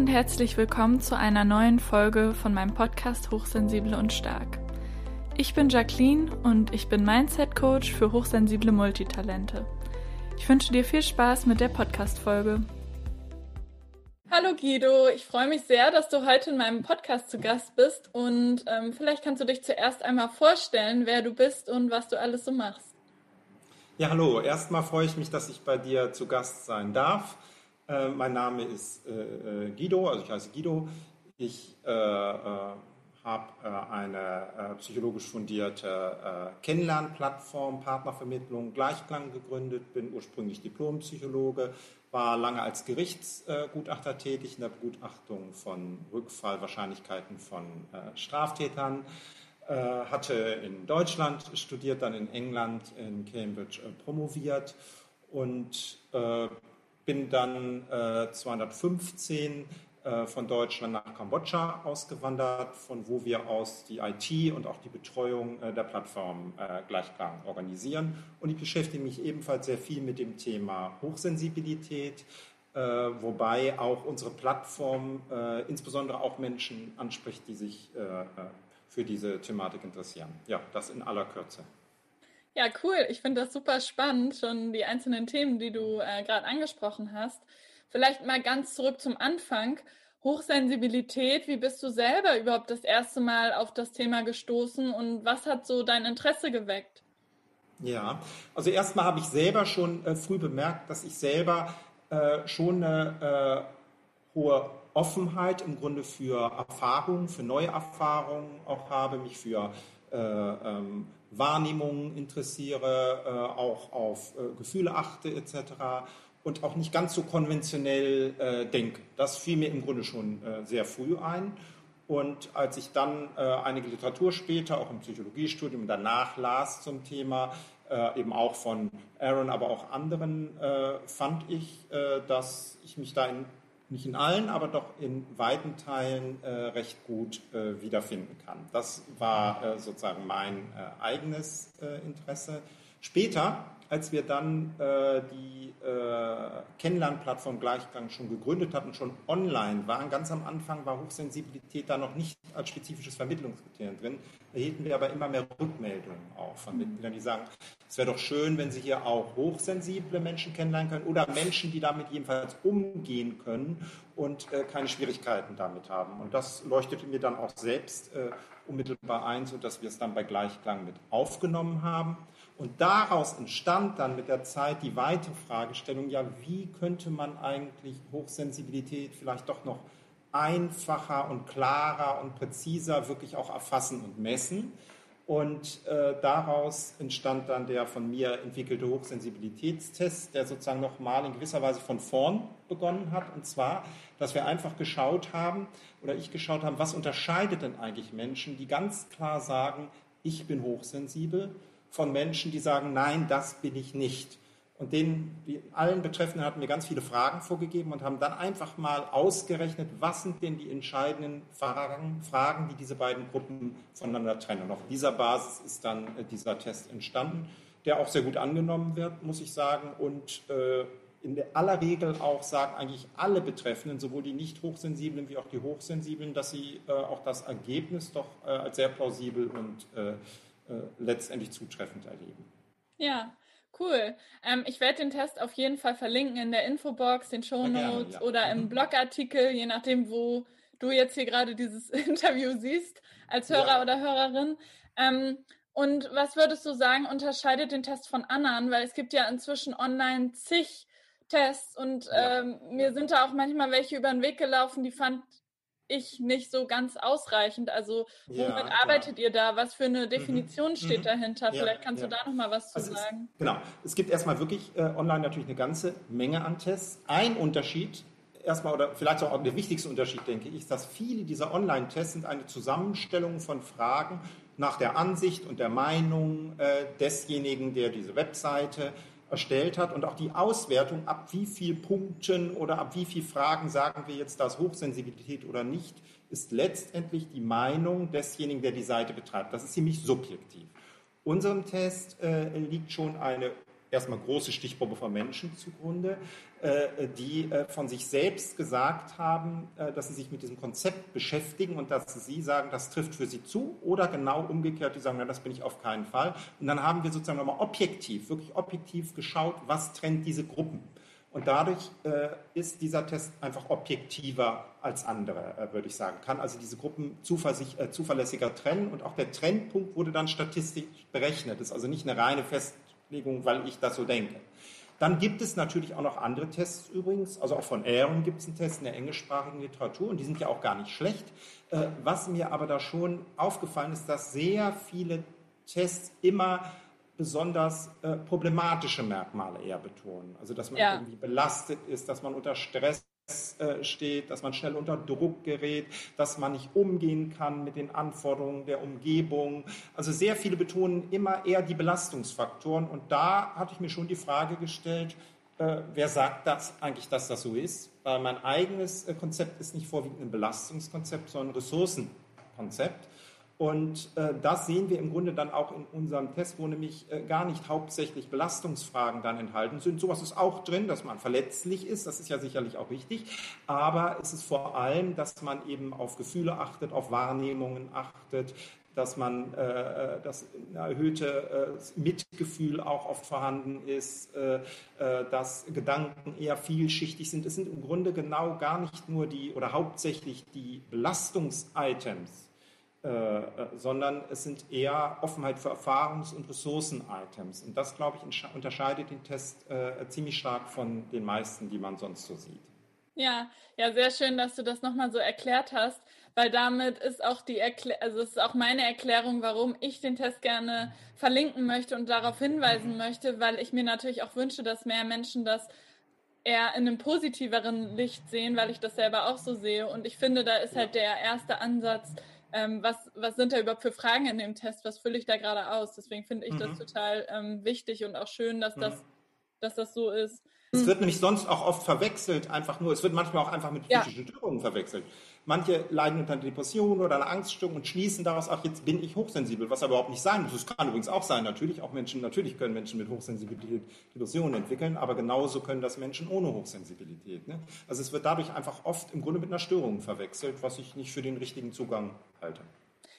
und herzlich willkommen zu einer neuen Folge von meinem Podcast Hochsensible und Stark. Ich bin Jacqueline und ich bin Mindset Coach für hochsensible Multitalente. Ich wünsche dir viel Spaß mit der Podcast-Folge. Hallo Guido, ich freue mich sehr, dass du heute in meinem Podcast zu Gast bist und ähm, vielleicht kannst du dich zuerst einmal vorstellen, wer du bist und was du alles so machst. Ja, hallo. Erstmal freue ich mich, dass ich bei dir zu Gast sein darf. Äh, mein Name ist äh, äh, Guido, also ich heiße Guido. Ich äh, habe eine psychologisch fundierte Kennenlernplattform, Partnervermittlung, Gleichklang gegründet, bin ursprünglich Diplompsychologe, war lange als Gerichtsgutachter tätig in der Begutachtung von Rückfallwahrscheinlichkeiten von Straftätern hatte in Deutschland studiert, dann in England, in Cambridge promoviert und bin dann äh, 215 äh, von Deutschland nach Kambodscha ausgewandert, von wo wir aus die IT und auch die Betreuung äh, der Plattform äh, Gleichklang organisieren. Und ich beschäftige mich ebenfalls sehr viel mit dem Thema Hochsensibilität, äh, wobei auch unsere Plattform äh, insbesondere auch Menschen anspricht, die sich für diese Thematik interessieren. Ja, das in aller Kürze. Ja, cool. Ich finde das super spannend, schon die einzelnen Themen, die du äh, gerade angesprochen hast. Vielleicht mal ganz zurück zum Anfang. Hochsensibilität, wie bist du selber überhaupt das erste Mal auf das Thema gestoßen und was hat so dein Interesse geweckt? Ja, also erstmal habe ich selber schon äh, früh bemerkt, dass ich selber äh, schon eine äh, hohe Offenheit im Grunde für Erfahrungen, für neue Erfahrungen auch habe, mich für ähm, Wahrnehmungen interessiere, äh, auch auf äh, Gefühle achte etc. und auch nicht ganz so konventionell äh, denke. Das fiel mir im Grunde schon sehr früh ein. Und als ich dann einige Literatur später, auch im Psychologiestudium danach las zum Thema, eben auch von Aaron, aber auch anderen, fand ich, dass ich mich da in nicht in allen, aber doch in weiten Teilen äh, recht gut äh, wiederfinden kann. Das war äh, sozusagen mein äh, eigenes äh, Interesse. Später, als wir dann äh, die Kennenlernplattform Gleichgang schon gegründet hatten, schon online waren, ganz am Anfang war Hochsensibilität da noch nicht als spezifisches Vermittlungskriterium drin, erhielten wir aber immer mehr Rückmeldungen auch von Mitgliedern, die sagen, es wäre doch schön, wenn Sie hier auch hochsensible Menschen kennenlernen können oder Menschen, die damit jedenfalls umgehen können und äh, keine Schwierigkeiten damit haben. Und das leuchtete mir dann auch selbst äh, unmittelbar ein, sodass wir es dann bei Gleichklang mit aufgenommen haben. Und daraus entstand dann mit der Zeit die weitere Fragestellung, ja, wie könnte man eigentlich Hochsensibilität vielleicht doch noch einfacher und klarer und präziser wirklich auch erfassen und messen? Und äh, daraus entstand dann der von mir entwickelte Hochsensibilitätstest, der sozusagen nochmal in gewisser Weise von vorn begonnen hat. Und zwar, dass wir einfach geschaut haben, oder ich geschaut habe, was unterscheidet denn eigentlich Menschen, die ganz klar sagen, ich bin hochsensibel, von Menschen, die sagen, nein, das bin ich nicht. Und denen, allen Betreffenden hatten wir ganz viele Fragen vorgegeben und haben dann einfach mal ausgerechnet, was sind denn die entscheidenden Fragen, Fragen die diese beiden Gruppen voneinander trennen. Und auf dieser Basis ist dann äh, dieser Test entstanden, der auch sehr gut angenommen wird, muss ich sagen. Und äh, in aller Regel auch sagen eigentlich alle Betreffenden, sowohl die nicht hochsensiblen wie auch die hochsensiblen, dass sie äh, auch das Ergebnis doch äh, als sehr plausibel und äh letztendlich zutreffend erleben. Ja, Cool. Ähm, ich werde den Test auf jeden Fall verlinken in der Infobox, den Show Notes ja. oder im mhm. Blogartikel, je nachdem, wo du jetzt hier gerade dieses Interview siehst, als Hörer ja. oder Hörerin. Ähm, und was würdest du sagen, unterscheidet den Test von anderen? Weil es gibt ja inzwischen online zig Tests und ähm, mir sind da auch manchmal welche über den Weg gelaufen, die fand ich nicht so ganz ausreichend. Also womit ja, arbeitet ihr da? Was für eine mhm. Definition mhm. steht dahinter? Ja, Vielleicht kannst ja. du da noch mal was zu also sagen. Es, genau. Es gibt erstmal wirklich äh, online natürlich eine ganze Menge an Tests. Ein Unterschied erstmal oder vielleicht auch der wichtigste Unterschied, denke ich, ist, dass viele dieser Online-Tests sind eine Zusammenstellung von Fragen nach der Ansicht und der Meinung äh, desjenigen, der diese Webseite erstellt hat und auch die Auswertung, ab wie viel Punkten oder ab wie viel Fragen sagen wir jetzt das Hochsensibilität oder nicht, ist letztendlich die Meinung desjenigen, der die Seite betreibt. Das ist ziemlich subjektiv. Unserem Test äh, liegt schon eine erstmal große Stichprobe von Menschen zugrunde, die äh, von sich selbst gesagt haben, äh, dass sie sich mit diesem Konzept beschäftigen und dass sie sagen, das trifft für sie zu oder genau umgekehrt, die sagen, das bin ich auf keinen Fall. Und dann haben wir sozusagen nochmal objektiv, wirklich objektiv geschaut, was trennt diese Gruppen. Und dadurch äh, ist dieser Test einfach objektiver als andere, äh, würde ich sagen. Kann also diese Gruppen äh, zuverlässiger trennen und auch der Trennpunkt wurde dann statistisch berechnet. Das ist also nicht eine reine Festlegung, weil ich das so denke. Dann gibt es natürlich auch noch andere Tests übrigens. Also auch von Aaron gibt es einen Test in der englischsprachigen Literatur und die sind ja auch gar nicht schlecht. Äh, was mir aber da schon aufgefallen ist, dass sehr viele Tests immer besonders äh, problematische Merkmale eher betonen. Also dass man ja. irgendwie belastet ist, dass man unter Stress steht, dass man schnell unter Druck gerät, dass man nicht umgehen kann mit den Anforderungen der Umgebung. Also sehr viele betonen immer eher die Belastungsfaktoren. Und da hatte ich mir schon die Frage gestellt, äh, wer sagt das eigentlich, dass das so ist? Weil mein eigenes äh, Konzept ist nicht vorwiegend ein Belastungskonzept, sondern ein Ressourcenkonzept. Und äh, das sehen wir im Grunde dann auch in unserem Test, wo nämlich äh, gar nicht hauptsächlich Belastungsfragen dann enthalten sind. Sowas ist auch drin, dass man verletzlich ist, das ist ja sicherlich auch wichtig. Aber es ist vor allem, dass man eben auf Gefühle achtet, auf Wahrnehmungen achtet, dass man äh, äh dass ein erhöhtes äh, Mitgefühl auch oft vorhanden ist, äh, äh, dass Gedanken eher vielschichtig sind. Es sind im Grunde genau gar nicht nur die oder hauptsächlich die Belastungsitems, äh, äh, sondern es sind eher Offenheit für Erfahrungs- und Ressourcen-Items. Und das, glaube ich, unterscheidet den Test äh, ziemlich stark von den meisten, die man sonst so sieht. Ja, ja, sehr schön, dass du das nochmal so erklärt hast, weil damit ist auch die Erklär also es ist auch meine Erklärung, warum ich den Test gerne verlinken möchte und darauf hinweisen möchte, weil ich mir natürlich auch wünsche, dass mehr Menschen das eher in einem positiveren Licht sehen, weil ich das selber auch so sehe. Und ich finde, da ist halt der erste Ansatz, ähm, was, was sind da überhaupt für Fragen in dem Test, was fülle ich da gerade aus. Deswegen finde ich mhm. das total ähm, wichtig und auch schön, dass, mhm. das, dass das so ist. Es wird nämlich sonst auch oft verwechselt, einfach nur, es wird manchmal auch einfach mit psychischen ja. Störungen verwechselt. Manche leiden unter Depressionen oder einer Angststörung und schließen daraus, ach, jetzt bin ich hochsensibel, was aber überhaupt nicht sein muss. Das kann übrigens auch sein, natürlich. Auch Menschen, natürlich können Menschen mit Hochsensibilität Depressionen entwickeln, aber genauso können das Menschen ohne Hochsensibilität. Ne? Also es wird dadurch einfach oft im Grunde mit einer Störung verwechselt, was ich nicht für den richtigen Zugang halte.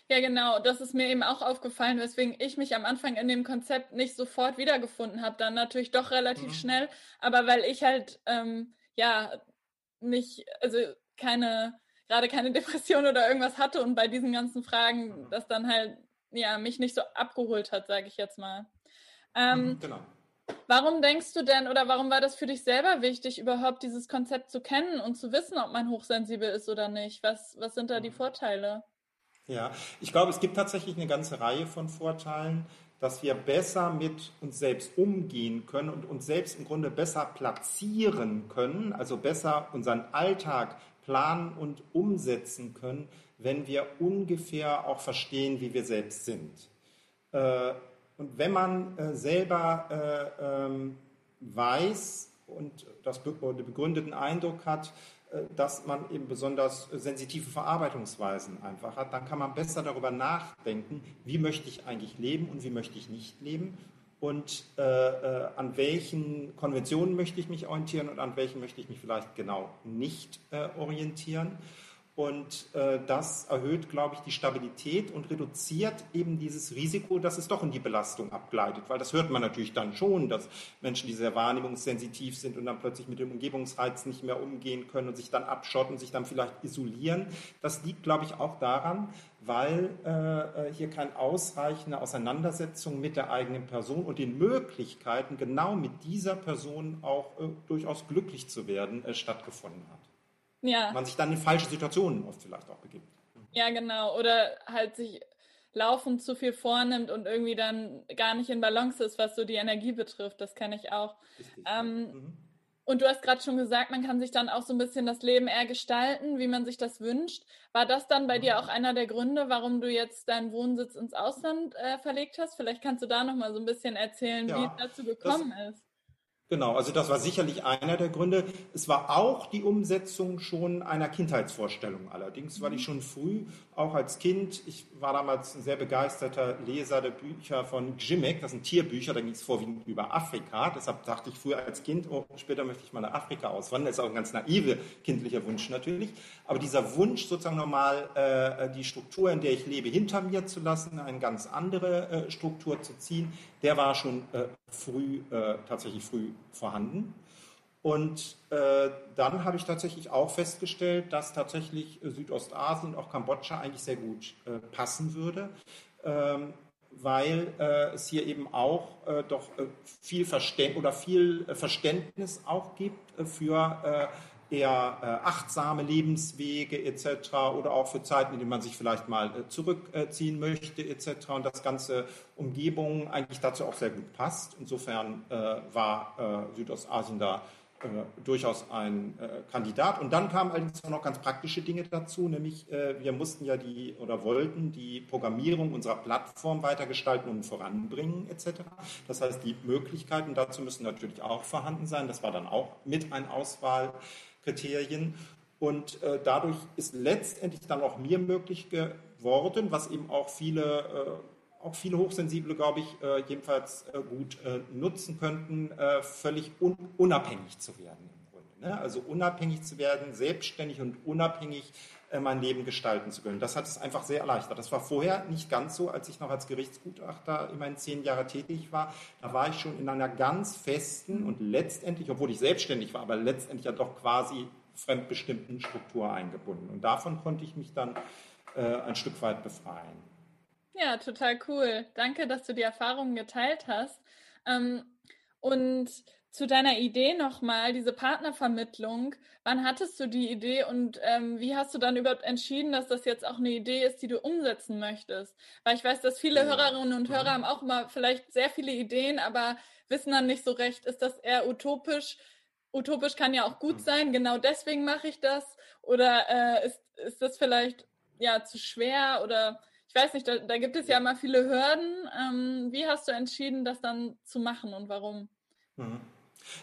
Ja, genau. Das ist mir eben auch aufgefallen, weswegen ich mich am Anfang in dem Konzept nicht sofort wiedergefunden habe. Dann natürlich doch relativ mhm. schnell, aber weil ich halt, ähm, ja, nicht, also keine, gerade keine Depression oder irgendwas hatte und bei diesen ganzen Fragen das dann halt, ja, mich nicht so abgeholt hat, sage ich jetzt mal. Ähm, mhm, genau. Warum denkst du denn oder warum war das für dich selber wichtig, überhaupt dieses Konzept zu kennen und zu wissen, ob man hochsensibel ist oder nicht? Was, was sind da die mhm. Vorteile? Ja, ich glaube, es gibt tatsächlich eine ganze Reihe von Vorteilen, dass wir besser mit uns selbst umgehen können und uns selbst im Grunde besser platzieren können, also besser unseren Alltag planen und umsetzen können, wenn wir ungefähr auch verstehen, wie wir selbst sind. Äh, und wenn man äh, selber äh, ähm, weiß und das begründeten Eindruck hat, dass man eben besonders sensitive Verarbeitungsweisen einfach hat, dann kann man besser darüber nachdenken, wie möchte ich eigentlich leben und wie möchte ich nicht leben und äh, äh, an welchen Konventionen möchte ich mich orientieren und an welchen möchte ich mich vielleicht genau nicht äh, orientieren. Und äh, das erhöht, glaube ich, die Stabilität und reduziert eben dieses Risiko, dass es doch in die Belastung abgleitet. Weil das hört man natürlich dann schon, dass Menschen, die sehr wahrnehmungssensitiv sind und dann plötzlich mit dem Umgebungsreiz nicht mehr umgehen können und sich dann abschotten, sich dann vielleicht isolieren. Das liegt, glaube ich, auch daran, weil äh, äh hier keine ausreichende Auseinandersetzung mit der eigenen Person und den Möglichkeiten, genau mit dieser Person auch äh, durchaus glücklich zu werden, äh, stattgefunden hat ja. man sich dann in falsche Situationen oft vielleicht auch begibt. Ja, genau. Oder halt sich laufend zu viel vornimmt und irgendwie dann gar nicht in Balance ist, was so die Energie betrifft. Das kenne ich auch. Richtig, ähm, ja. mhm. Und du hast gerade schon gesagt, man kann sich dann auch so ein bisschen das Leben eher gestalten, wie man sich das wünscht. War das dann bei mhm. dir auch einer der Gründe, warum du jetzt deinen Wohnsitz ins Ausland äh, verlegt hast? Vielleicht kannst du da noch mal so ein bisschen erzählen, ja, wie es dazu gekommen das, ist. Genau, also das war sicherlich einer der Gründe. Es war auch die Umsetzung schon einer Kindheitsvorstellung allerdings, weil ich mhm. schon früh, auch als Kind, ich war damals ein sehr begeisterter Leser der Bücher von Gzimek, das sind Tierbücher, da ging es vorwiegend über Afrika. Deshalb dachte ich früher als Kind, oh, später möchte ich mal nach Afrika auswandern. Das ist auch ein ganz naive kindlicher Wunsch natürlich. Aber dieser Wunsch, sozusagen nochmal äh, die Struktur, in der ich lebe, hinter mir zu lassen, eine ganz andere äh, Struktur zu ziehen, der war schon äh, früh, äh, tatsächlich früh vorhanden. Und äh, dann habe ich tatsächlich auch festgestellt, dass tatsächlich Südostasien, auch Kambodscha eigentlich sehr gut äh, passen würde, ähm, weil äh, es hier eben auch äh, doch äh, viel Verständnis oder viel Verständnis auch gibt für eher äh, achtsame Lebenswege etc. oder auch für Zeiten, in denen man sich vielleicht mal äh, zurückziehen möchte etc. Und das ganze Umgebung eigentlich dazu auch sehr gut passt. Insofern äh, war äh, Südostasien da äh, durchaus ein äh, Kandidat. Und dann kamen allerdings auch noch ganz praktische Dinge dazu, nämlich wir mussten ja die oder wollten die Programmierung unserer Plattform weitergestalten und voranbringen etc. Das heißt, die Möglichkeiten dazu müssen natürlich auch vorhanden sein. Das war dann auch mit ein Auswahl. Kriterien. Und äh, dadurch ist letztendlich dann auch mir möglich geworden, was eben auch viele, äh, auch viele Hochsensible, glaube ich, äh, jedenfalls äh, gut äh, nutzen könnten, äh, völlig un unabhängig zu werden im Grunde. Ne? Also unabhängig zu werden, selbstständig und unabhängig mein Leben gestalten zu können. Das hat es einfach sehr erleichtert. Das war vorher nicht ganz so, als ich noch als Gerichtsgutachter immerhin zehn Jahre tätig war. Da war ich schon in einer ganz festen und letztendlich, obwohl ich selbstständig war, aber letztendlich ja doch quasi fremdbestimmten Struktur eingebunden. Und davon konnte ich mich dann äh, ein Stück weit befreien. Ja, total cool. Danke, dass du die Erfahrungen geteilt hast. Ähm, und zu deiner Idee nochmal, diese Partnervermittlung. Wann hattest du die Idee und ähm, wie hast du dann überhaupt entschieden, dass das jetzt auch eine Idee ist, die du umsetzen möchtest? Weil ich weiß, dass viele Hörerinnen und Hörer haben auch immer vielleicht sehr viele Ideen, aber wissen dann nicht so recht, ist das eher utopisch utopisch kann ja auch gut hm. sein, genau deswegen mache ich das. Oder äh, ist, ist das vielleicht ja zu schwer oder ich weiß nicht, da, da gibt es ja immer viele Hürden. Ähm, wie hast du entschieden, das dann zu machen und warum? Mhm.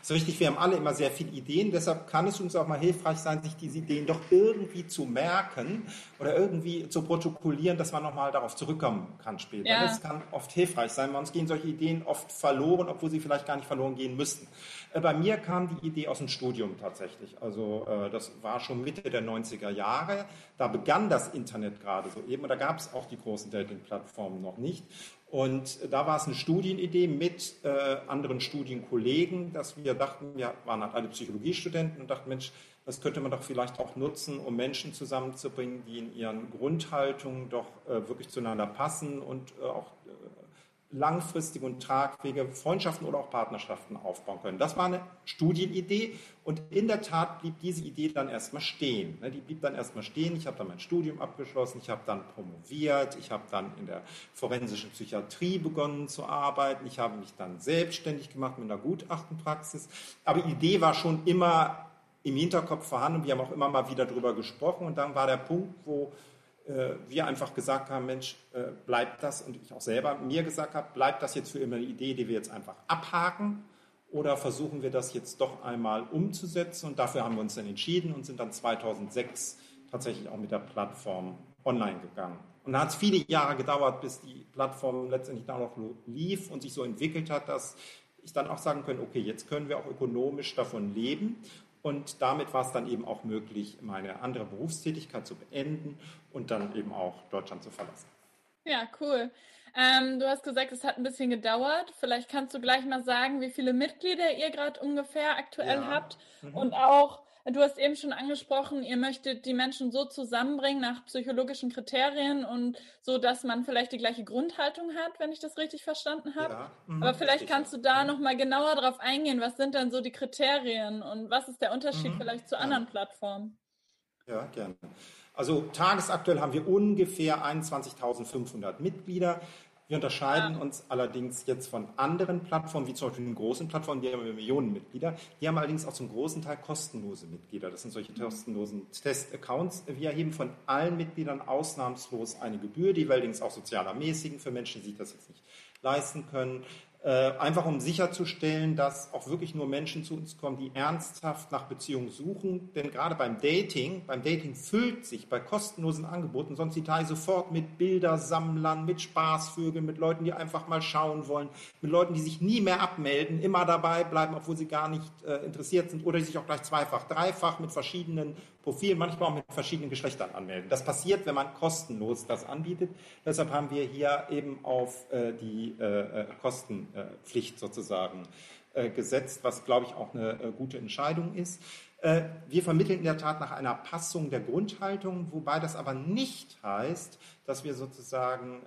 So richtig, wir haben alle immer sehr viele Ideen, deshalb kann es uns auch mal hilfreich sein, sich diese Ideen doch irgendwie zu merken oder irgendwie zu protokollieren, dass man nochmal darauf zurückkommen kann später. Ja. Das kann oft hilfreich sein, weil uns gehen solche Ideen oft verloren, obwohl sie vielleicht gar nicht verloren gehen müssten. Äh, bei mir kam die Idee aus dem Studium tatsächlich. Also äh, das war schon Mitte der 90er Jahre. Da begann das Internet gerade so eben und da gab es auch die großen Dating-Plattformen noch nicht. Und da war es eine Studienidee mit äh, anderen Studienkollegen, dass wir dachten, wir waren halt alle Psychologiestudenten und dachten, Mensch, das könnte man doch vielleicht auch nutzen, um Menschen zusammenzubringen, die in ihren Grundhaltungen doch äh, wirklich zueinander passen und äh, auch langfristige und tragfähige Freundschaften oder auch Partnerschaften aufbauen können. Das war eine Studienidee und in der Tat blieb diese Idee dann erstmal stehen. Ne, die blieb dann erstmal stehen. Ich habe dann mein Studium abgeschlossen, ich habe dann promoviert, ich habe dann in der forensischen Psychiatrie begonnen zu arbeiten, ich habe mich dann selbstständig gemacht mit einer Gutachtenpraxis. Aber die Idee war schon immer im Hinterkopf vorhanden. Wir haben auch immer mal wieder darüber gesprochen und dann war der Punkt, wo äh, wir einfach gesagt haben, Mensch, äh, bleibt das, und ich auch selber mir gesagt habe, bleibt das jetzt für immer eine Idee, die wir jetzt einfach abhaken, oder versuchen wir das jetzt doch einmal umzusetzen? Und dafür haben wir uns dann entschieden und sind dann 2006 tatsächlich auch mit der Plattform online gegangen. Und da hat es viele Jahre gedauert, bis die Plattform letztendlich da noch lief und sich so entwickelt hat, dass ich dann auch sagen können, okay, jetzt können wir auch ökonomisch davon leben. Und damit war es dann eben auch möglich, meine andere Berufstätigkeit zu beenden und dann eben auch Deutschland zu verlassen. Ja, cool. Ähm, du hast gesagt, es hat ein bisschen gedauert. Vielleicht kannst du gleich mal sagen, wie viele Mitglieder ihr gerade ungefähr aktuell ja. habt mhm. und auch Du hast eben schon angesprochen, ihr möchtet die Menschen so zusammenbringen nach psychologischen Kriterien und so, dass man vielleicht die gleiche Grundhaltung hat, wenn ich das richtig verstanden habe. Ja, mh, Aber vielleicht kannst du da mhm. noch mal genauer drauf eingehen. Was sind denn so die Kriterien und was ist der Unterschied mhm, vielleicht zu ja. anderen Plattformen? Ja, gerne. Also tagesaktuell haben wir ungefähr 21.500 Mitglieder. Wir unterscheiden ja. uns allerdings jetzt von anderen Plattformen, wie zum Beispiel den großen Plattformen, die haben Millionen Mitglieder. Die haben allerdings auch zum großen Teil kostenlose Mitglieder. Das sind solche kostenlosen Test-Accounts. Wir erheben von allen Mitgliedern ausnahmslos eine Gebühr, die wir allerdings auch sozial ermäßigen für Menschen, die sich das jetzt nicht leisten können. Äh, einfach um sicherzustellen, dass auch wirklich nur Menschen zu uns kommen, die ernsthaft nach Beziehungen suchen. Denn gerade beim Dating, beim Dating füllt sich bei kostenlosen Angeboten sonst die Teil sofort mit Bildersammlern, mit Spaßvögeln, mit Leuten, die einfach mal schauen wollen, mit Leuten, die sich nie mehr abmelden, immer dabei bleiben, obwohl sie gar nicht äh, interessiert sind oder die sich auch gleich zweifach, dreifach mit verschiedenen Profilen, manchmal auch mit verschiedenen Geschlechtern anmelden. Das passiert, wenn man kostenlos das anbietet. Deshalb haben wir hier eben auf äh, die äh, äh Kostenpflicht sozusagen äh, gesetzt, was, glaube ich, auch eine äh, gute Entscheidung ist. Äh, wir vermitteln in der Tat nach einer Passung der Grundhaltung, wobei das aber nicht heißt, dass wir sozusagen,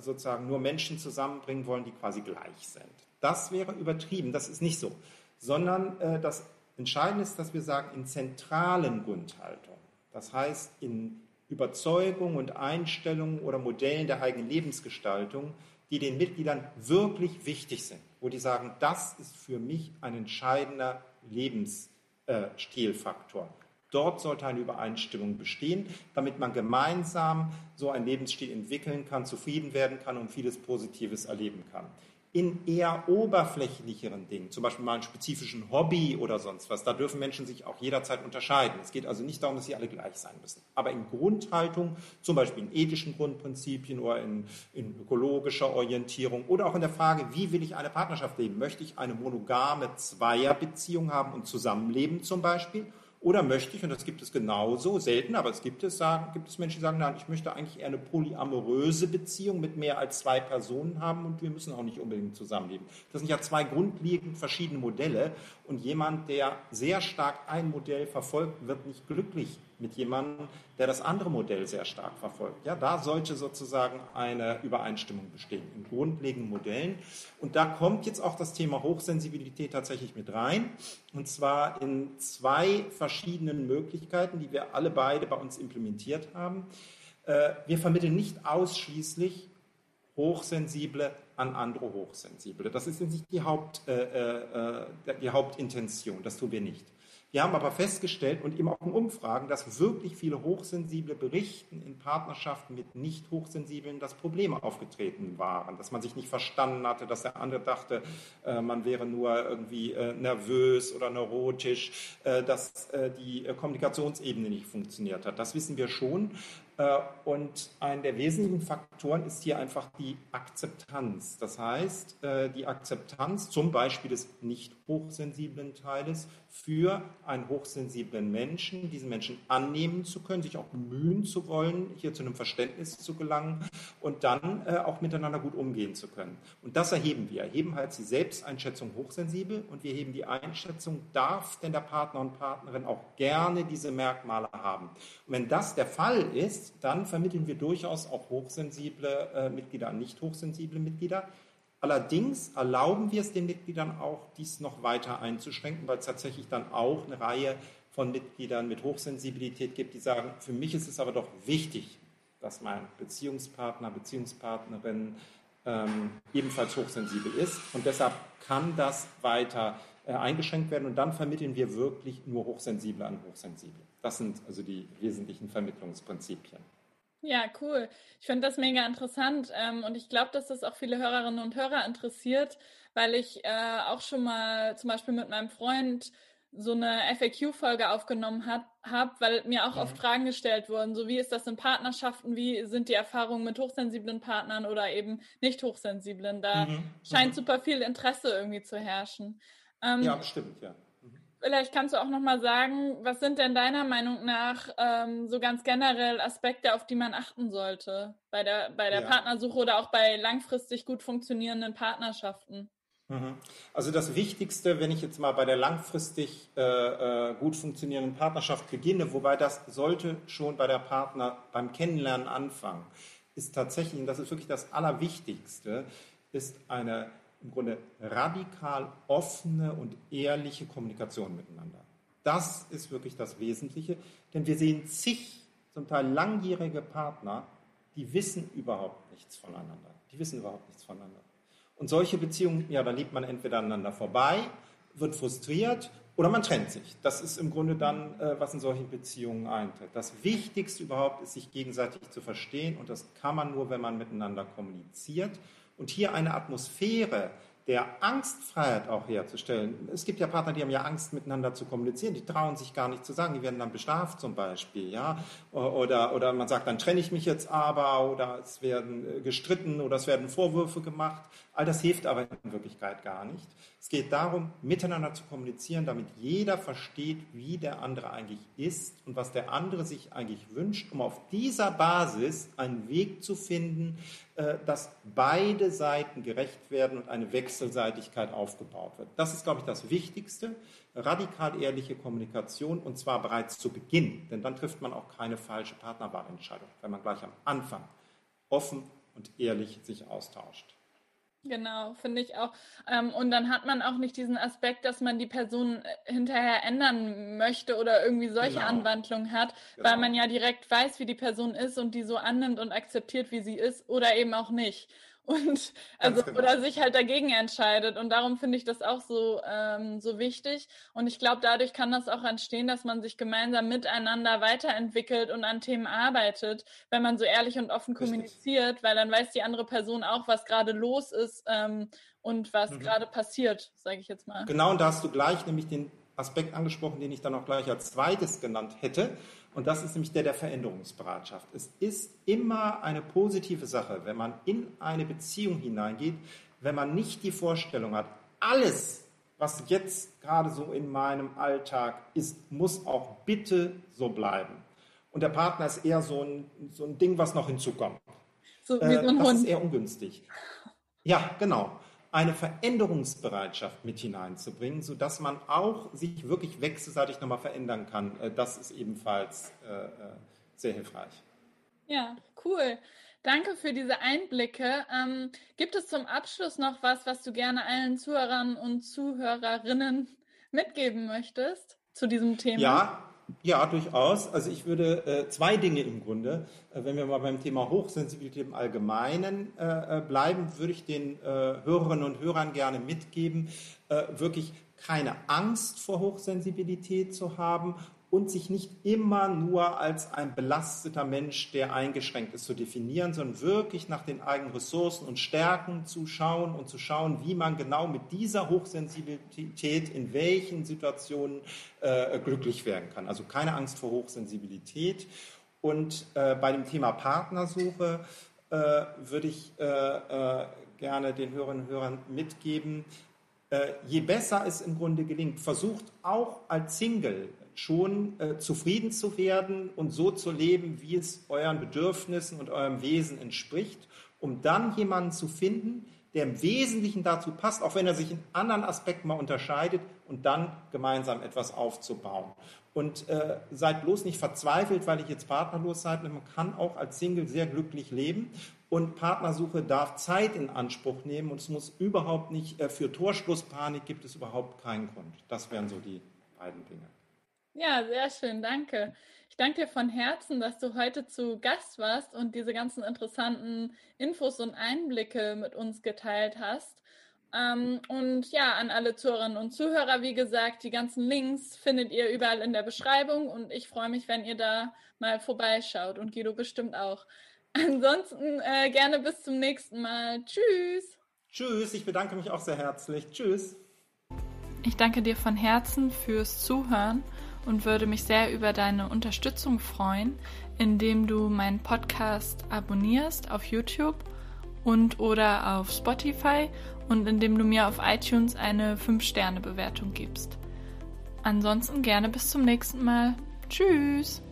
sozusagen nur Menschen zusammenbringen wollen, die quasi gleich sind. Das wäre übertrieben, das ist nicht so, sondern das Entscheidend ist, dass wir sagen, in zentralen Grundhaltungen, das heißt in Überzeugungen und Einstellungen oder Modellen der eigenen Lebensgestaltung, die den Mitgliedern wirklich wichtig sind, wo die sagen, das ist für mich ein entscheidender Lebensstilfaktor. Dort sollte eine Übereinstimmung bestehen, damit man gemeinsam so einen Lebensstil entwickeln kann, zufrieden werden kann und vieles Positives erleben kann in eher oberflächlicheren Dingen, zum Beispiel mal einen spezifischen Hobby oder sonst was, da dürfen Menschen sich auch jederzeit unterscheiden. Es geht also nicht darum, dass sie alle gleich sein müssen. Aber in Grundhaltung, zum Beispiel in ethischen Grundprinzipien oder in, in ökologischer Orientierung oder auch in der Frage, wie will ich eine Partnerschaft leben? Möchte ich eine monogame Zweierbeziehung haben und zusammenleben zum Beispiel? Oder möchte ich, und das gibt es genauso, selten, aber es gibt es, sagen, gibt es Menschen, die sagen, nein, ich möchte eigentlich eher eine polyamoröse Beziehung mit mehr als zwei Personen haben und wir müssen auch nicht unbedingt zusammenleben. Das sind ja zwei grundlegend verschiedene Modelle und jemand, der sehr stark ein Modell verfolgt, wird nicht glücklich mit jemandem, der das andere Modell sehr stark verfolgt. Ja, da sollte sozusagen eine Übereinstimmung bestehen in grundlegenden Modellen. Und da kommt jetzt auch das Thema Hochsensibilität tatsächlich mit rein. Und zwar in zwei verschiedenen Möglichkeiten, die wir alle beide bei uns implementiert haben. Äh, wir vermitteln nicht ausschließlich Hochsensible an andere Hochsensible. Das ist nicht die, Haupt, äh, äh, die Hauptintention, das tun wir nicht. Wir haben aber festgestellt und eben auch in Umfragen, dass wirklich viele Hochsensible berichten in Partnerschaften mit nicht Hochsensiblen, dass Probleme aufgetreten waren, dass man sich nicht verstanden hatte, dass der andere dachte, äh, man wäre nur irgendwie äh, nervös oder neurotisch, äh, dass die Kommunikationsebene nicht funktioniert hat. Das wissen wir schon. Äh, und ein der wesentlichen Faktoren ist hier einfach die Akzeptanz. Das heißt, die Akzeptanz zum Beispiel des nicht hochsensiblen Teiles für einen hochsensiblen Menschen, diesen Menschen annehmen zu können, sich auch bemühen zu wollen, hier zu einem Verständnis zu gelangen und dann äh, auch miteinander gut umgehen zu können. Und das erheben wir. Erheben halt die Selbsteinschätzung hochsensibel und wir heben die Einschätzung, darf denn der Partner und Partnerin auch gerne diese Merkmale haben. Und wenn das der Fall ist, dann vermitteln wir durchaus auch hochsensible äh, Mitglieder an nicht hochsensible Mitglieder. Allerdings erlauben wir es den Mitgliedern auch, dies noch weiter einzuschränken, weil es tatsächlich dann auch eine Reihe von Mitgliedern mit Hochsensibilität gibt, die sagen, für mich ist es aber doch wichtig, dass mein Beziehungspartner, Beziehungspartnerin ähm, ebenfalls hochsensibel ist. Und deshalb kann das weiter äh, eingeschränkt werden. Und dann vermitteln wir wirklich nur Hochsensible an Hochsensible. Das sind also die wesentlichen Vermittlungsprinzipien. Ja, cool. Ich finde das mega interessant ähm, und ich glaube, dass das auch viele Hörerinnen und Hörer interessiert, weil ich äh, auch schon mal zum Beispiel mit meinem Freund so eine FAQ-Folge aufgenommen habe, weil mir auch oft Fragen gestellt wurden, so wie ist das in Partnerschaften, wie sind die Erfahrungen mit hochsensiblen Partnern oder eben nicht hochsensiblen. Da mhm. scheint mhm. super viel Interesse irgendwie zu herrschen. Ähm, ja, bestimmt, ja. Vielleicht kannst du auch noch mal sagen, was sind denn deiner Meinung nach ähm, so ganz generell Aspekte, auf die man achten sollte bei der, bei der ja. Partnersuche oder auch bei langfristig gut funktionierenden Partnerschaften? Mhm. Also das Wichtigste, wenn ich jetzt mal bei der langfristig äh, äh, gut funktionierenden Partnerschaft beginne, wobei das sollte schon bei der Partner beim Kennenlernen anfangen, ist tatsächlich, und das ist wirklich das Allerwichtigste, ist eine im Grunde radikal offene und ehrliche Kommunikation miteinander. Das ist wirklich das Wesentliche, denn wir sehen zig, zum Teil langjährige Partner, die wissen überhaupt nichts voneinander. Die wissen überhaupt nichts voneinander. Und solche Beziehungen, ja, da lebt man entweder aneinander vorbei, wird frustriert oder man trennt sich. Das ist im Grunde dann, äh, was in solchen Beziehungen eintritt. Das Wichtigste überhaupt ist, sich gegenseitig zu verstehen und das kann man nur, wenn man miteinander kommuniziert und hier eine Atmosphäre der Angstfreiheit auch herzustellen. Es gibt ja Partner, die haben ja Angst, miteinander zu kommunizieren, die trauen sich gar nicht zu sagen, die werden dann bestraft zum Beispiel, ja, oder, oder man sagt, dann trenne ich mich jetzt aber, oder es werden äh, gestritten oder es werden Vorwürfe gemacht. All das hilft aber in Wirklichkeit gar nicht. Es geht darum, miteinander zu kommunizieren, damit jeder versteht, wie der andere eigentlich ist und was der andere sich eigentlich wünscht, um auf dieser Basis einen Weg zu finden, äh, dass beide Seiten gerecht werden und eine Wechselseitigkeit aufgebaut wird. Das ist, glaube ich, das Wichtigste. Radikal ehrliche Kommunikation und zwar bereits zu Beginn, denn dann trifft man auch keine falsche Partnerwahlentscheidung, wenn man gleich am Anfang offen und ehrlich sich austauscht. Genau, finde ich auch. Ähm, und dann hat man auch nicht diesen Aspekt, dass man die Person äh, hinterher ändern möchte oder irgendwie solche genau. Anwandlungen hat, genau. weil man ja direkt weiß, wie die Person ist und die so annimmt und akzeptiert, wie sie ist oder eben auch nicht und also genau. oder sich halt dagegen entscheidet und darum finde ich das auch so ähm, so wichtig und ich glaube dadurch kann das auch entstehen dass man sich gemeinsam miteinander weiterentwickelt und an Themen arbeitet wenn man so ehrlich und offen Richtig. kommuniziert weil dann weiß die andere Person auch was gerade los ist ähm, und was mhm. gerade passiert sage ich jetzt mal genau und da hast du gleich nämlich den Aspekt angesprochen den ich dann auch gleich als zweites genannt hätte und das ist nämlich der der Veränderungsbereitschaft. Es ist immer eine positive Sache, wenn man in eine Beziehung hineingeht, wenn man nicht die Vorstellung hat, alles, was jetzt gerade so in meinem Alltag ist, muss auch bitte so bleiben. Und der Partner ist eher so ein, so ein Ding, was noch hinzukommt. So äh, das Hund. ist eher ungünstig. Ja, genau eine Veränderungsbereitschaft mit hineinzubringen, sodass man auch sich wirklich wechselseitig nochmal verändern kann. Äh, das ist ebenfalls äh, äh, sehr hilfreich. Ja, cool. Danke für diese Einblicke. Ähm, gibt es zum Abschluss noch was, was du gerne allen Zuhörern und Zuhörerinnen mitgeben möchtest zu diesem Thema? Ja, ja, durchaus. Also ich würde äh, zwei Dinge im Grunde, äh, wenn wir mal beim Thema Hochsensibilität im Allgemeinen äh, äh bleiben, würde ich den äh, Hörerinnen und Hörern gerne mitgeben, äh, wirklich keine Angst vor Hochsensibilität zu haben und sich nicht immer nur als ein belasteter Mensch, der eingeschränkt ist, zu definieren, sondern wirklich nach den eigenen Ressourcen und Stärken zu schauen und zu schauen, wie man genau mit dieser Hochsensibilität in welchen Situationen äh, glücklich werden kann. Also keine Angst vor Hochsensibilität. Und äh, bei dem Thema Partnersuche äh, würde ich äh, äh, gerne den Hörerinnen und Hörern mitgeben, je besser es im Grunde gelingt, versucht auch als Single schon äh, zufrieden zu werden und so zu leben, wie es euren Bedürfnissen und eurem Wesen entspricht, um dann jemanden zu finden, der im Wesentlichen dazu passt, auch wenn er sich in anderen Aspekten mal unterscheidet und dann gemeinsam etwas aufzubauen. Und äh, seid bloß nicht verzweifelt, weil ich jetzt partnerlos seid. Man kann auch als Single sehr glücklich leben. Und Partnersuche darf Zeit in Anspruch nehmen und es muss überhaupt nicht, äh, für Torschlusspanik gibt es überhaupt keinen Grund. Das wären so die beiden Dinge. Ja, sehr schön, danke. Ich danke dir von Herzen, dass du heute zu Gast warst und diese ganzen interessanten Infos und Einblicke mit uns geteilt hast. Ähm, und ja, an alle Zuhörerinnen und Zuhörer, wie gesagt, die ganzen Links findet ihr überall in der Beschreibung und ich freue mich, wenn ihr da mal vorbeischaut und Guido bestimmt auch. Ansonsten äh, gerne bis zum nächsten Mal. Tschüss. Tschüss, ich bedanke mich auch sehr herzlich. Tschüss. Ich danke dir von Herzen fürs Zuhören und würde mich sehr über deine Unterstützung freuen, indem du meinen Podcast abonnierst auf YouTube und oder auf Spotify und indem du mir auf iTunes eine 5-Sterne-Bewertung gibst. Ansonsten gerne bis zum nächsten Mal. Tschüss!